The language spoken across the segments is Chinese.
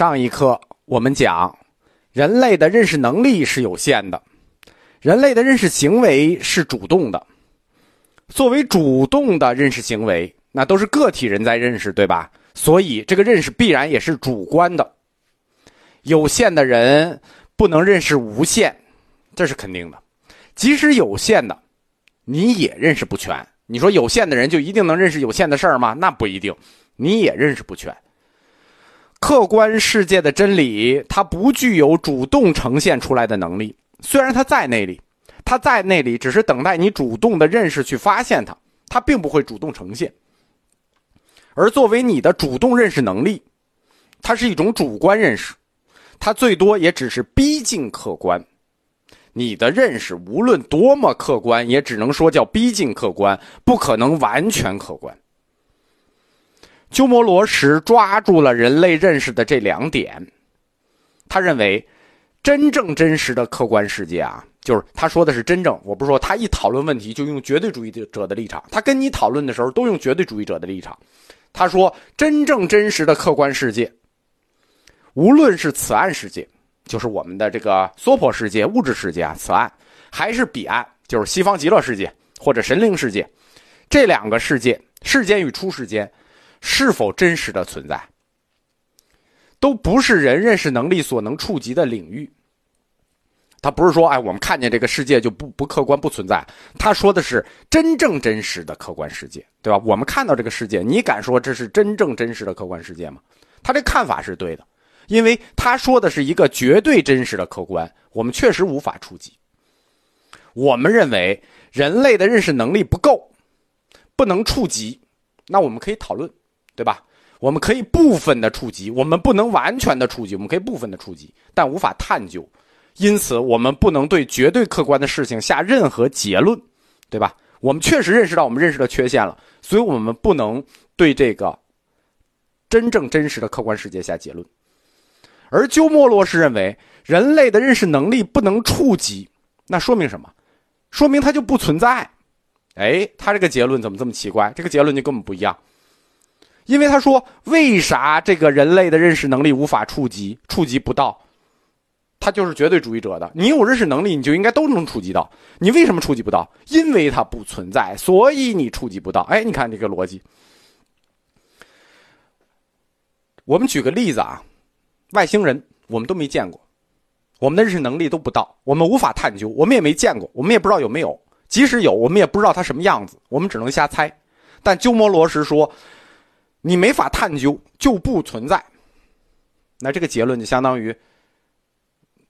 上一课我们讲，人类的认识能力是有限的，人类的认识行为是主动的。作为主动的认识行为，那都是个体人在认识，对吧？所以这个认识必然也是主观的。有限的人不能认识无限，这是肯定的。即使有限的，你也认识不全。你说有限的人就一定能认识有限的事儿吗？那不一定，你也认识不全。客观世界的真理，它不具有主动呈现出来的能力。虽然它在那里，它在那里，只是等待你主动的认识去发现它，它并不会主动呈现。而作为你的主动认识能力，它是一种主观认识，它最多也只是逼近客观。你的认识无论多么客观，也只能说叫逼近客观，不可能完全客观。鸠摩罗什抓住了人类认识的这两点，他认为，真正真实的客观世界啊，就是他说的是真正。我不是说他一讨论问题就用绝对主义者的立场，他跟你讨论的时候都用绝对主义者的立场。他说，真正真实的客观世界，无论是此岸世界，就是我们的这个娑婆世界、物质世界啊，此岸，还是彼岸，就是西方极乐世界或者神灵世界，这两个世界，世间与出世间。是否真实的存在，都不是人认识能力所能触及的领域。他不是说，哎，我们看见这个世界就不不客观不存在。他说的是真正真实的客观世界，对吧？我们看到这个世界，你敢说这是真正真实的客观世界吗？他这看法是对的，因为他说的是一个绝对真实的客观，我们确实无法触及。我们认为人类的认识能力不够，不能触及，那我们可以讨论。对吧？我们可以部分的触及，我们不能完全的触及，我们可以部分的触及，但无法探究，因此我们不能对绝对客观的事情下任何结论，对吧？我们确实认识到我们认识的缺陷了，所以我们不能对这个真正真实的客观世界下结论。而鸠摩罗什认为，人类的认识能力不能触及，那说明什么？说明它就不存在。哎，他这个结论怎么这么奇怪？这个结论就根本不一样。因为他说，为啥这个人类的认识能力无法触及、触及不到？他就是绝对主义者的。你有认识能力，你就应该都能触及到。你为什么触及不到？因为它不存在，所以你触及不到。哎，你看这个逻辑。我们举个例子啊，外星人我们都没见过，我们的认识能力都不到，我们无法探究，我们也没见过，我们也不知道有没有。即使有，我们也不知道它什么样子，我们只能瞎猜。但鸠摩罗什说。你没法探究，就不存在。那这个结论就相当于，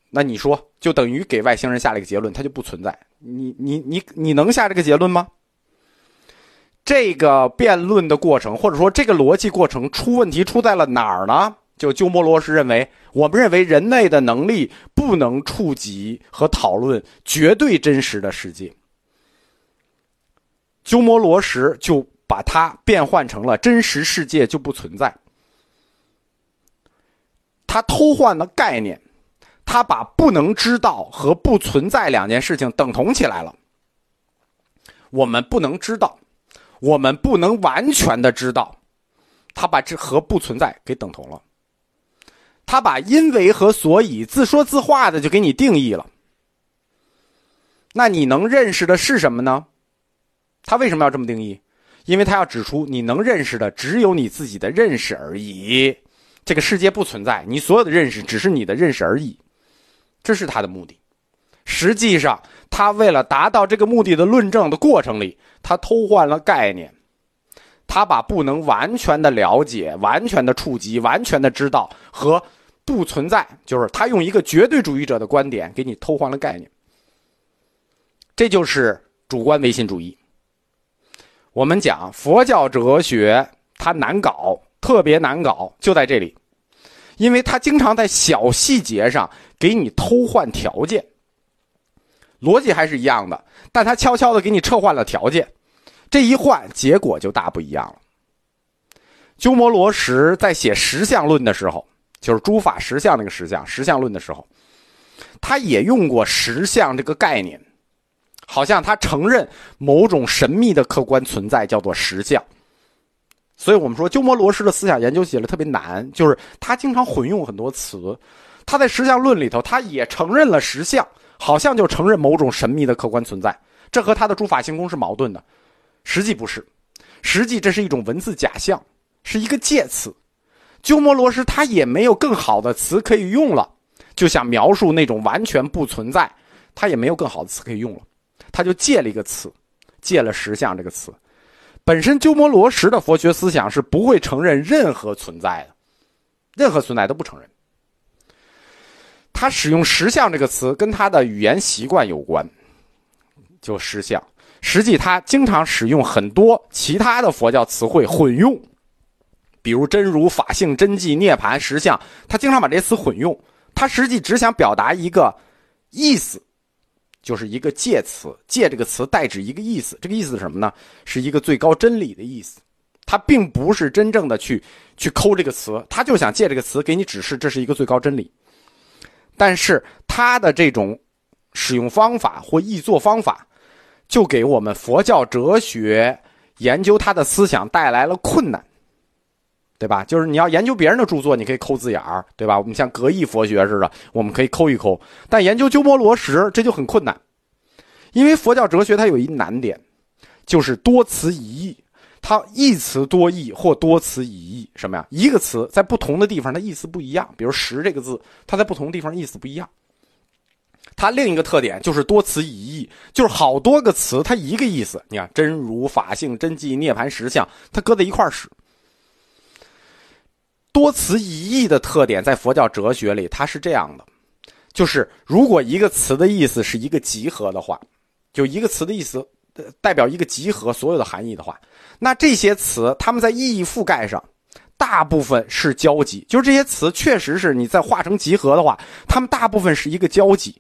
那你说就等于给外星人下了一个结论，它就不存在。你你你你能下这个结论吗？这个辩论的过程，或者说这个逻辑过程出问题出在了哪儿呢？就鸠摩罗什认为，我们认为人类的能力不能触及和讨论绝对真实的世界。鸠摩罗什就。把它变换成了真实世界就不存在，他偷换了概念，他把不能知道和不存在两件事情等同起来了。我们不能知道，我们不能完全的知道，他把这和不存在给等同了。他把因为和所以自说自话的就给你定义了。那你能认识的是什么呢？他为什么要这么定义？因为他要指出，你能认识的只有你自己的认识而已，这个世界不存在，你所有的认识只是你的认识而已，这是他的目的。实际上，他为了达到这个目的的论证的过程里，他偷换了概念，他把不能完全的了解、完全的触及、完全的知道和不存在，就是他用一个绝对主义者的观点给你偷换了概念，这就是主观唯心主义。我们讲佛教哲学，它难搞，特别难搞，就在这里，因为它经常在小细节上给你偷换条件，逻辑还是一样的，但它悄悄的给你撤换了条件，这一换，结果就大不一样了。鸠摩罗什在写实相论的时候，就是诸法实相那个实相，实相论的时候，他也用过实相这个概念。好像他承认某种神秘的客观存在，叫做实相。所以我们说鸠摩罗什的思想研究起来特别难，就是他经常混用很多词。他在实相论里头，他也承认了实相，好像就承认某种神秘的客观存在，这和他的诸法行空是矛盾的。实际不是，实际这是一种文字假象，是一个介词。鸠摩罗什他也没有更好的词可以用了，就想描述那种完全不存在，他也没有更好的词可以用了，他就借了一个词，借了实相这个词。本身鸠摩罗什的佛学思想是不会承认任何存在的，任何存在都不承认。他使用实相这个词，跟他的语言习惯有关，就实相。实际他经常使用很多其他的佛教词汇混用，比如真如、法性、真迹、涅槃、实相，他经常把这些词混用。他实际只想表达一个意思，就是一个介词，借这个词代指一个意思。这个意思是什么呢？是一个最高真理的意思。他并不是真正的去去抠这个词，他就想借这个词给你指示这是一个最高真理。但是他的这种使用方法或译作方法。就给我们佛教哲学研究他的思想带来了困难，对吧？就是你要研究别人的著作，你可以抠字眼儿，对吧？我们像格义佛学似的，我们可以抠一抠。但研究鸠摩罗什这就很困难，因为佛教哲学它有一难点，就是多词一义，它一词多义或多词一义。什么呀？一个词在不同的地方它意思不一样，比如“十”这个字，它在不同地方意思不一样。它另一个特点就是多词一义，就是好多个词它一个意思。你看，真如、法性、真迹、涅槃、实相，它搁在一块儿使。多词一义的特点在佛教哲学里，它是这样的：就是如果一个词的意思是一个集合的话，就一个词的意思代表一个集合所有的含义的话，那这些词它们在意义覆盖上，大部分是交集。就是这些词确实是你在化成集合的话，它们大部分是一个交集。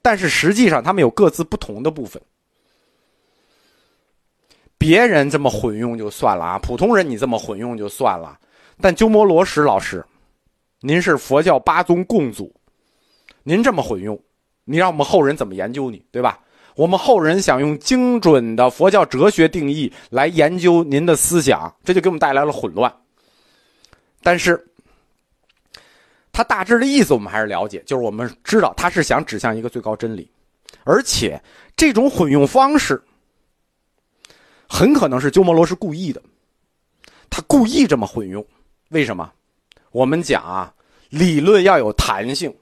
但是实际上，它们有各自不同的部分。别人这么混用就算了啊，普通人你这么混用就算了。但鸠摩罗什老师，您是佛教八宗共祖，您这么混用，你让我们后人怎么研究你，对吧？我们后人想用精准的佛教哲学定义来研究您的思想，这就给我们带来了混乱。但是。他大致的意思我们还是了解，就是我们知道他是想指向一个最高真理，而且这种混用方式很可能是鸠摩罗什故意的，他故意这么混用，为什么？我们讲啊，理论要有弹性，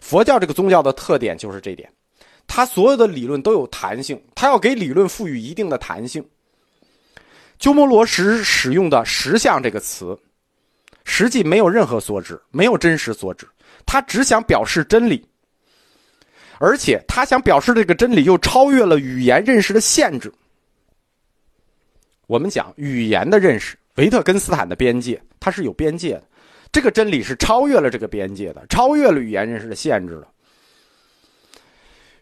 佛教这个宗教的特点就是这点，它所有的理论都有弹性，它要给理论赋予一定的弹性。鸠摩罗什使用的“实相”这个词。实际没有任何所指，没有真实所指，他只想表示真理，而且他想表示这个真理又超越了语言认识的限制。我们讲语言的认识，维特根斯坦的边界，它是有边界的，这个真理是超越了这个边界的，超越了语言认识的限制的。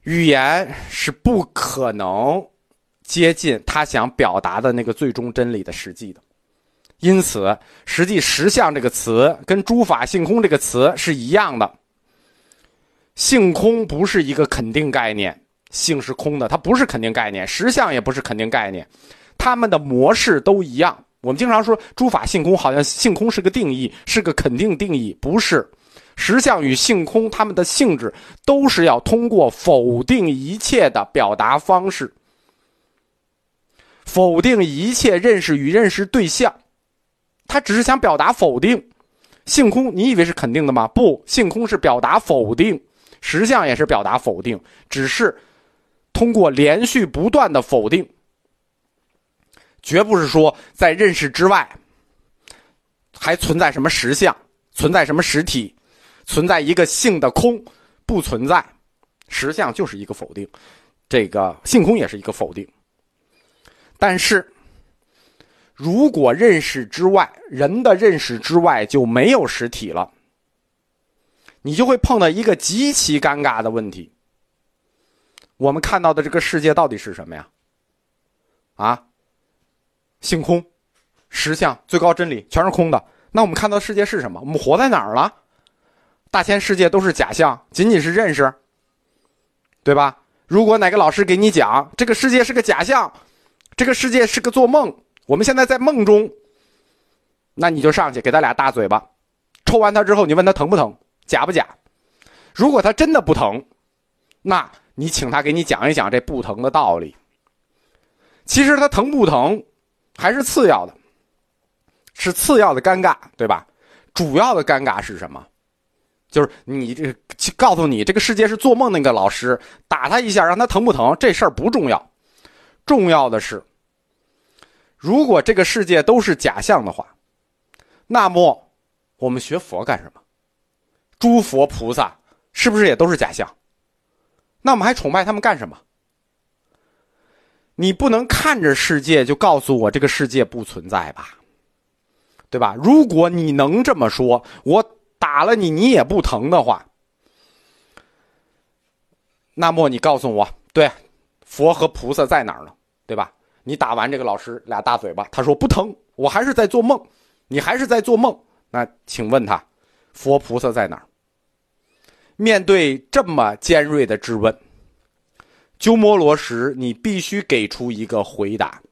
语言是不可能接近他想表达的那个最终真理的实际的。因此，实际“实相”这个词跟“诸法性空”这个词是一样的。性空不是一个肯定概念，性是空的，它不是肯定概念；实相也不是肯定概念，它们的模式都一样。我们经常说“诸法性空”，好像性空是个定义，是个肯定定义，不是。实相与性空，它们的性质都是要通过否定一切的表达方式，否定一切认识与认识对象。他只是想表达否定，性空，你以为是肯定的吗？不，性空是表达否定，实相也是表达否定，只是通过连续不断的否定，绝不是说在认识之外还存在什么实相，存在什么实体，存在一个性的空，不存在，实相就是一个否定，这个性空也是一个否定，但是。如果认识之外，人的认识之外就没有实体了，你就会碰到一个极其尴尬的问题。我们看到的这个世界到底是什么呀？啊，性空，实相，最高真理全是空的。那我们看到世界是什么？我们活在哪儿了？大千世界都是假象，仅仅是认识，对吧？如果哪个老师给你讲这个世界是个假象，这个世界是个做梦。我们现在在梦中，那你就上去给他俩大嘴巴，抽完他之后，你问他疼不疼，假不假？如果他真的不疼，那你请他给你讲一讲这不疼的道理。其实他疼不疼，还是次要的，是次要的尴尬，对吧？主要的尴尬是什么？就是你这告诉你这个世界是做梦那个老师打他一下，让他疼不疼？这事儿不重要，重要的是，如果这个世界都是假象的话，那么我们学佛干什么？诸佛菩萨是不是也都是假象？那我们还崇拜他们干什么？你不能看着世界就告诉我这个世界不存在吧？对吧？如果你能这么说，我打了你，你也不疼的话，那么你告诉我，对，佛和菩萨在哪儿呢？对吧？你打完这个老师俩大嘴巴，他说不疼，我还是在做梦，你还是在做梦。那请问他，佛菩萨在哪儿？面对这么尖锐的质问，鸠摩罗什，你必须给出一个回答。